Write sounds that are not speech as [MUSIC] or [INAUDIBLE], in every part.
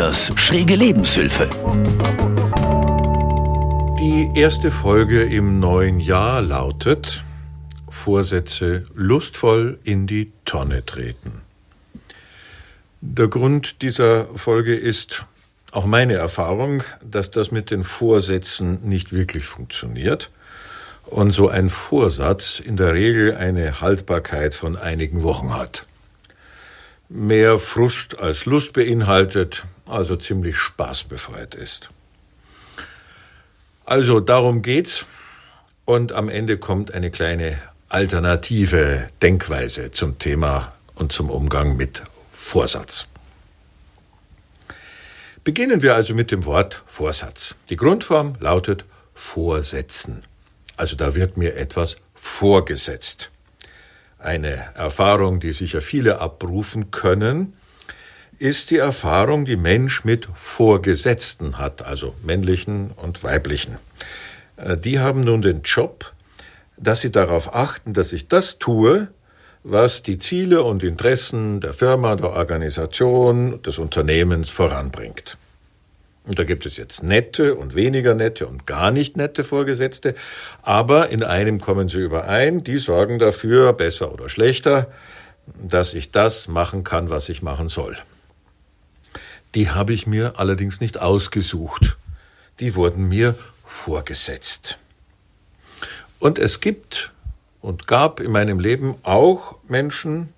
Rainers schräge Lebenshilfe. Die erste Folge im neuen Jahr lautet Vorsätze lustvoll in die Tonne treten. Der Grund dieser Folge ist auch meine Erfahrung, dass das mit den Vorsätzen nicht wirklich funktioniert und so ein Vorsatz in der Regel eine Haltbarkeit von einigen Wochen hat. Mehr Frust als Lust beinhaltet, also ziemlich spaßbefreit ist. Also darum geht's und am Ende kommt eine kleine alternative Denkweise zum Thema und zum Umgang mit Vorsatz. Beginnen wir also mit dem Wort Vorsatz. Die Grundform lautet Vorsetzen. Also da wird mir etwas vorgesetzt. Eine Erfahrung, die sicher viele abrufen können, ist die Erfahrung, die Mensch mit Vorgesetzten hat, also männlichen und weiblichen. Äh, die haben nun den Job, dass sie darauf achten, dass ich das tue, was die Ziele und Interessen der Firma, der Organisation, des Unternehmens voranbringt. Und da gibt es jetzt nette und weniger nette und gar nicht nette Vorgesetzte, aber in einem kommen sie überein, die sorgen dafür, besser oder schlechter, dass ich das machen kann, was ich machen soll. Die habe ich mir allerdings nicht ausgesucht. Die wurden mir vorgesetzt. Und es gibt und gab in meinem Leben auch Menschen,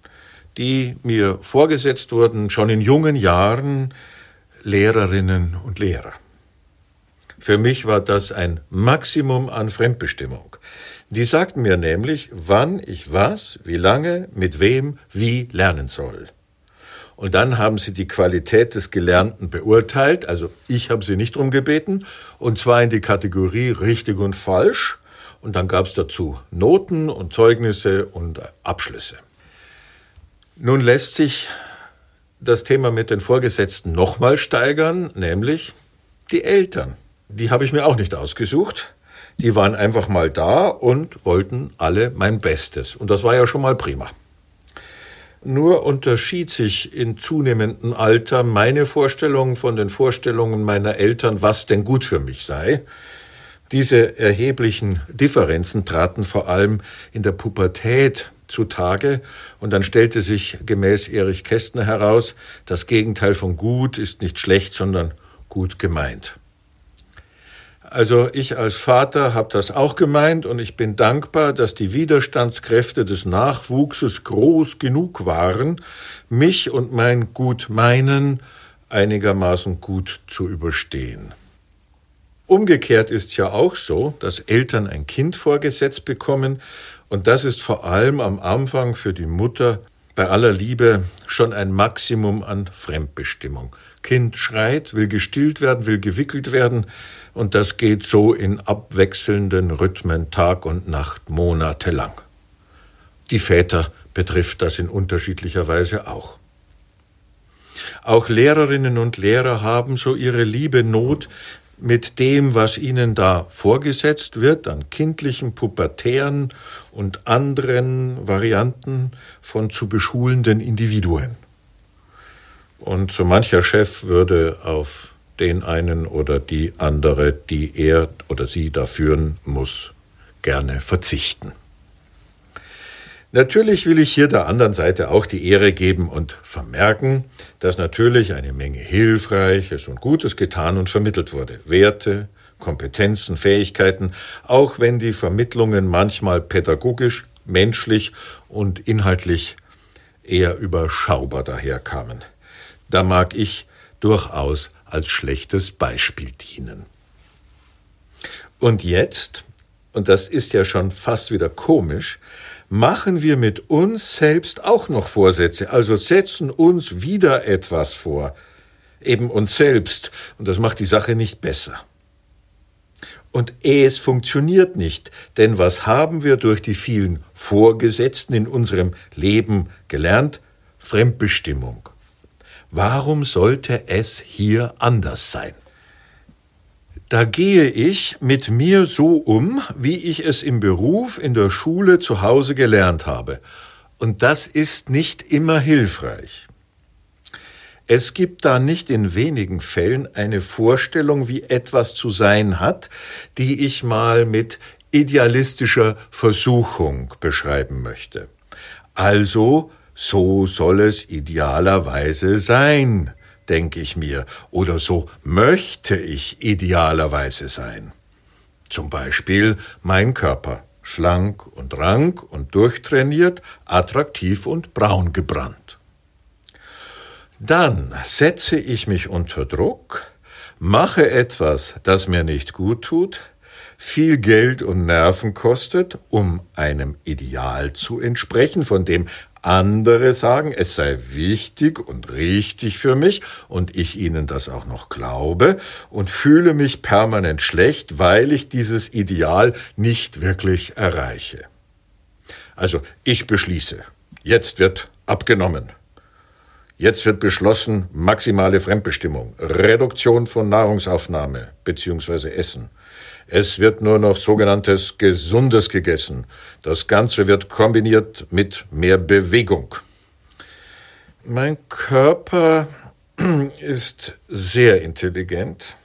die mir vorgesetzt wurden, schon in jungen Jahren Lehrerinnen und Lehrer. Für mich war das ein Maximum an Fremdbestimmung. Die sagten mir nämlich, wann ich was, wie lange, mit wem, wie lernen soll. Und dann haben sie die Qualität des Gelernten beurteilt, also ich habe sie nicht umgebeten, und zwar in die Kategorie richtig und falsch. Und dann gab es dazu Noten und Zeugnisse und Abschlüsse. Nun lässt sich das Thema mit den Vorgesetzten nochmal steigern, nämlich die Eltern. Die habe ich mir auch nicht ausgesucht. Die waren einfach mal da und wollten alle mein Bestes. Und das war ja schon mal prima. Nur unterschied sich in zunehmendem Alter meine Vorstellung von den Vorstellungen meiner Eltern, was denn gut für mich sei. Diese erheblichen Differenzen traten vor allem in der Pubertät zutage und dann stellte sich gemäß Erich Kästner heraus, das Gegenteil von gut ist nicht schlecht, sondern gut gemeint. Also ich als Vater habe das auch gemeint und ich bin dankbar, dass die Widerstandskräfte des Nachwuchses groß genug waren, mich und mein Gutmeinen einigermaßen gut zu überstehen. Umgekehrt ist ja auch so, dass Eltern ein Kind vorgesetzt bekommen und das ist vor allem am Anfang für die Mutter bei aller Liebe schon ein Maximum an Fremdbestimmung. Kind schreit, will gestillt werden, will gewickelt werden, und das geht so in abwechselnden Rhythmen Tag und Nacht monatelang. Die Väter betrifft das in unterschiedlicher Weise auch. Auch Lehrerinnen und Lehrer haben so ihre liebe Not mit dem, was ihnen da vorgesetzt wird, an kindlichen, pubertären und anderen Varianten von zu beschulenden Individuen. Und so mancher Chef würde auf den einen oder die andere, die er oder sie da führen muss, gerne verzichten. Natürlich will ich hier der anderen Seite auch die Ehre geben und vermerken, dass natürlich eine Menge Hilfreiches und Gutes getan und vermittelt wurde. Werte, Kompetenzen, Fähigkeiten, auch wenn die Vermittlungen manchmal pädagogisch, menschlich und inhaltlich eher überschaubar daherkamen. Da mag ich durchaus als schlechtes Beispiel dienen. Und jetzt, und das ist ja schon fast wieder komisch, machen wir mit uns selbst auch noch Vorsätze, also setzen uns wieder etwas vor, eben uns selbst, und das macht die Sache nicht besser. Und es funktioniert nicht, denn was haben wir durch die vielen Vorgesetzten in unserem Leben gelernt? Fremdbestimmung. Warum sollte es hier anders sein? Da gehe ich mit mir so um, wie ich es im Beruf, in der Schule, zu Hause gelernt habe. Und das ist nicht immer hilfreich. Es gibt da nicht in wenigen Fällen eine Vorstellung, wie etwas zu sein hat, die ich mal mit idealistischer Versuchung beschreiben möchte. Also, so soll es idealerweise sein, denke ich mir, oder so möchte ich idealerweise sein. Zum Beispiel mein Körper, schlank und rank und durchtrainiert, attraktiv und braun gebrannt. Dann setze ich mich unter Druck, mache etwas, das mir nicht gut tut, viel Geld und Nerven kostet, um einem Ideal zu entsprechen, von dem andere sagen, es sei wichtig und richtig für mich und ich ihnen das auch noch glaube und fühle mich permanent schlecht, weil ich dieses Ideal nicht wirklich erreiche. Also ich beschließe, jetzt wird abgenommen. Jetzt wird beschlossen maximale Fremdbestimmung, Reduktion von Nahrungsaufnahme bzw. Essen. Es wird nur noch sogenanntes Gesundes gegessen. Das Ganze wird kombiniert mit mehr Bewegung. Mein Körper [CLEARS THROAT] ist sehr intelligent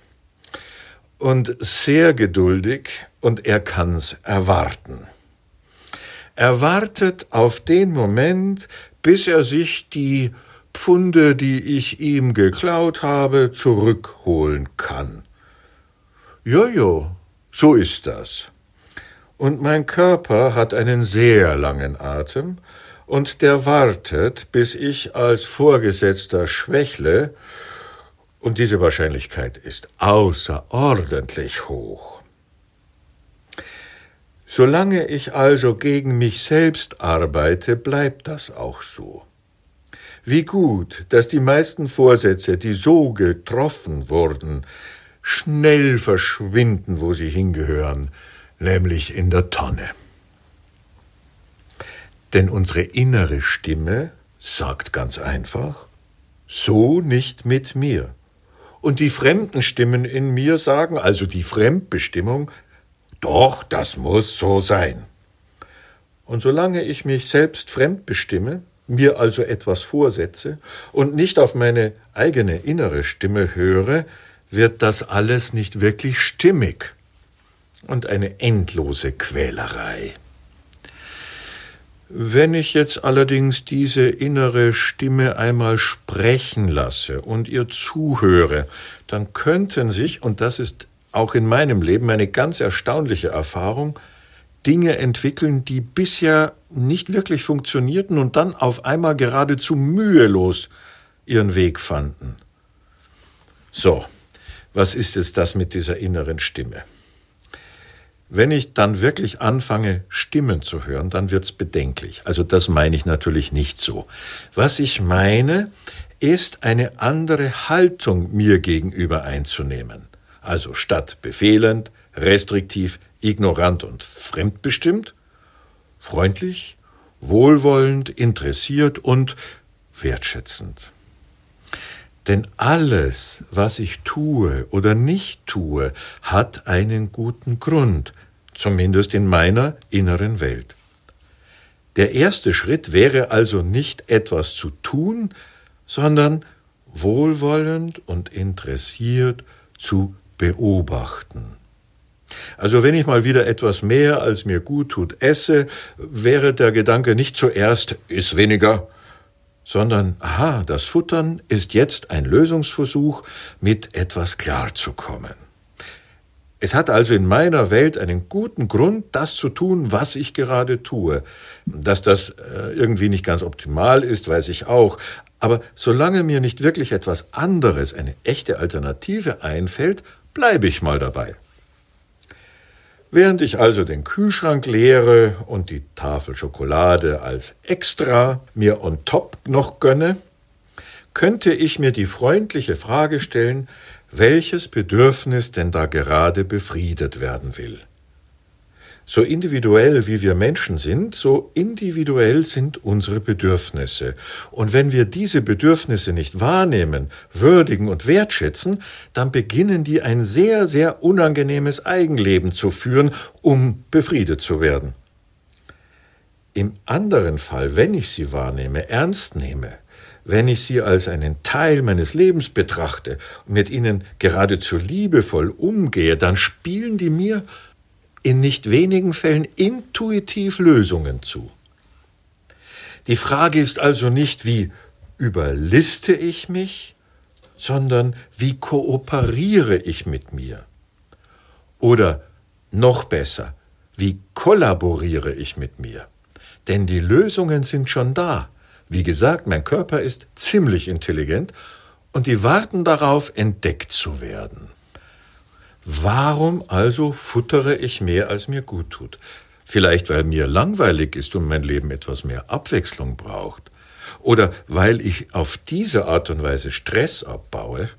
und sehr geduldig und er kann's erwarten. Er wartet auf den Moment, bis er sich die Pfunde, die ich ihm geklaut habe, zurückholen kann. Jojo, so ist das. Und mein Körper hat einen sehr langen Atem, und der wartet, bis ich als Vorgesetzter schwächle, und diese Wahrscheinlichkeit ist außerordentlich hoch. Solange ich also gegen mich selbst arbeite, bleibt das auch so. Wie gut, dass die meisten Vorsätze, die so getroffen wurden, schnell verschwinden, wo sie hingehören, nämlich in der Tonne. Denn unsere innere Stimme sagt ganz einfach, so nicht mit mir. Und die fremden Stimmen in mir sagen, also die Fremdbestimmung, doch, das muss so sein. Und solange ich mich selbst fremd bestimme, mir also etwas vorsetze und nicht auf meine eigene innere Stimme höre, wird das alles nicht wirklich stimmig und eine endlose Quälerei. Wenn ich jetzt allerdings diese innere Stimme einmal sprechen lasse und ihr zuhöre, dann könnten sich, und das ist auch in meinem Leben eine ganz erstaunliche Erfahrung, Dinge entwickeln, die bisher nicht wirklich funktionierten und dann auf einmal geradezu mühelos ihren Weg fanden. So, was ist jetzt das mit dieser inneren Stimme? Wenn ich dann wirklich anfange, Stimmen zu hören, dann wird's bedenklich. Also das meine ich natürlich nicht so. Was ich meine, ist eine andere Haltung mir gegenüber einzunehmen. Also statt befehlend, restriktiv, ignorant und fremdbestimmt, freundlich, wohlwollend, interessiert und wertschätzend. Denn alles, was ich tue oder nicht tue, hat einen guten Grund, zumindest in meiner inneren Welt. Der erste Schritt wäre also nicht etwas zu tun, sondern wohlwollend und interessiert zu beobachten. Also wenn ich mal wieder etwas mehr, als mir gut tut, esse, wäre der Gedanke nicht zuerst, iss weniger, sondern, aha, das Futtern ist jetzt ein Lösungsversuch, mit etwas klarzukommen. Es hat also in meiner Welt einen guten Grund, das zu tun, was ich gerade tue. Dass das äh, irgendwie nicht ganz optimal ist, weiß ich auch. Aber solange mir nicht wirklich etwas anderes, eine echte Alternative einfällt, bleibe ich mal dabei. Während ich also den Kühlschrank leere und die Tafel Schokolade als extra mir on top noch gönne, könnte ich mir die freundliche Frage stellen, welches Bedürfnis denn da gerade befriedet werden will. So individuell wie wir Menschen sind, so individuell sind unsere Bedürfnisse. Und wenn wir diese Bedürfnisse nicht wahrnehmen, würdigen und wertschätzen, dann beginnen die ein sehr, sehr unangenehmes Eigenleben zu führen, um befriedet zu werden. Im anderen Fall, wenn ich sie wahrnehme, ernst nehme, wenn ich sie als einen Teil meines Lebens betrachte und mit ihnen geradezu liebevoll umgehe, dann spielen die mir in nicht wenigen Fällen intuitiv Lösungen zu. Die Frage ist also nicht, wie überliste ich mich, sondern wie kooperiere ich mit mir? Oder noch besser, wie kollaboriere ich mit mir? Denn die Lösungen sind schon da. Wie gesagt, mein Körper ist ziemlich intelligent und die warten darauf, entdeckt zu werden. Warum also futtere ich mehr, als mir gut tut? Vielleicht, weil mir langweilig ist und mein Leben etwas mehr Abwechslung braucht. Oder weil ich auf diese Art und Weise Stress abbaue.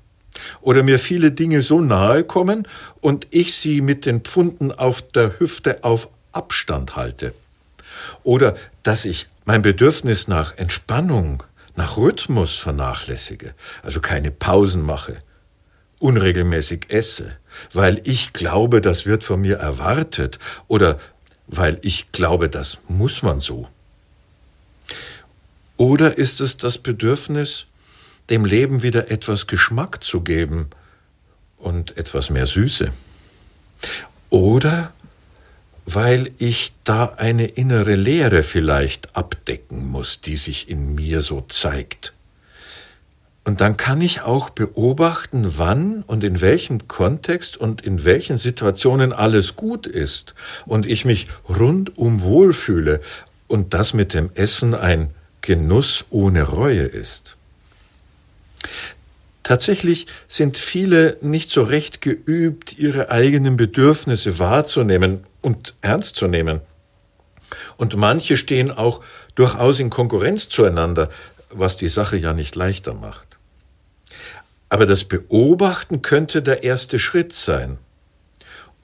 Oder mir viele Dinge so nahe kommen und ich sie mit den Pfunden auf der Hüfte auf Abstand halte. Oder dass ich mein Bedürfnis nach Entspannung, nach Rhythmus vernachlässige, also keine Pausen mache, unregelmäßig esse, weil ich glaube, das wird von mir erwartet oder weil ich glaube, das muss man so. Oder ist es das Bedürfnis, dem Leben wieder etwas Geschmack zu geben und etwas mehr Süße? Oder weil ich da eine innere Leere vielleicht abdecken muss, die sich in mir so zeigt. Und dann kann ich auch beobachten, wann und in welchem Kontext und in welchen Situationen alles gut ist und ich mich rundum wohlfühle und das mit dem Essen ein Genuss ohne Reue ist. Tatsächlich sind viele nicht so recht geübt, ihre eigenen Bedürfnisse wahrzunehmen und ernst zu nehmen. Und manche stehen auch durchaus in Konkurrenz zueinander, was die Sache ja nicht leichter macht. Aber das Beobachten könnte der erste Schritt sein.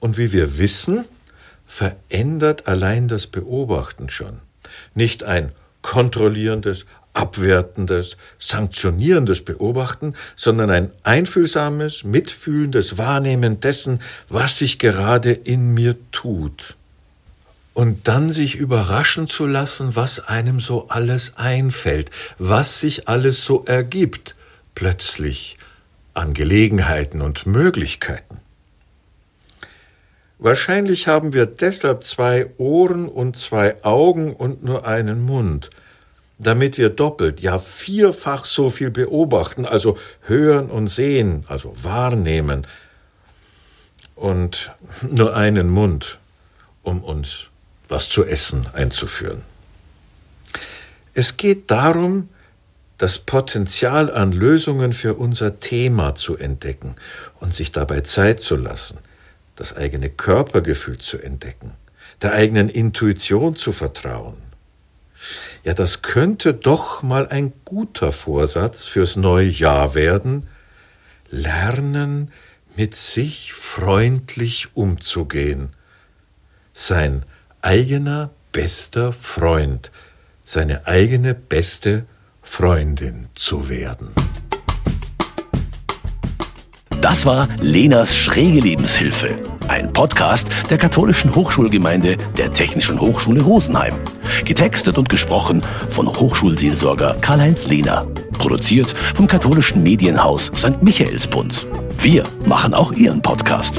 Und wie wir wissen, verändert allein das Beobachten schon. Nicht ein kontrollierendes, abwertendes, sanktionierendes Beobachten, sondern ein einfühlsames, mitfühlendes Wahrnehmen dessen, was sich gerade in mir tut. Und dann sich überraschen zu lassen, was einem so alles einfällt, was sich alles so ergibt, plötzlich an Gelegenheiten und Möglichkeiten. Wahrscheinlich haben wir deshalb zwei Ohren und zwei Augen und nur einen Mund, damit wir doppelt, ja vierfach so viel beobachten, also hören und sehen, also wahrnehmen, und nur einen Mund, um uns was zu essen einzuführen. Es geht darum, das Potenzial an Lösungen für unser Thema zu entdecken und sich dabei Zeit zu lassen, das eigene Körpergefühl zu entdecken, der eigenen Intuition zu vertrauen ja, das könnte doch mal ein guter Vorsatz fürs neue Jahr werden. Lernen, mit sich freundlich umzugehen. Sein eigener bester Freund, seine eigene beste Freundin zu werden. Das war Lenas schräge Lebenshilfe, ein Podcast der katholischen Hochschulgemeinde der Technischen Hochschule Rosenheim. Getextet und gesprochen von Hochschulseelsorger Karl-Heinz Lehner. Produziert vom katholischen Medienhaus St. Michaelsbund. Wir machen auch Ihren Podcast.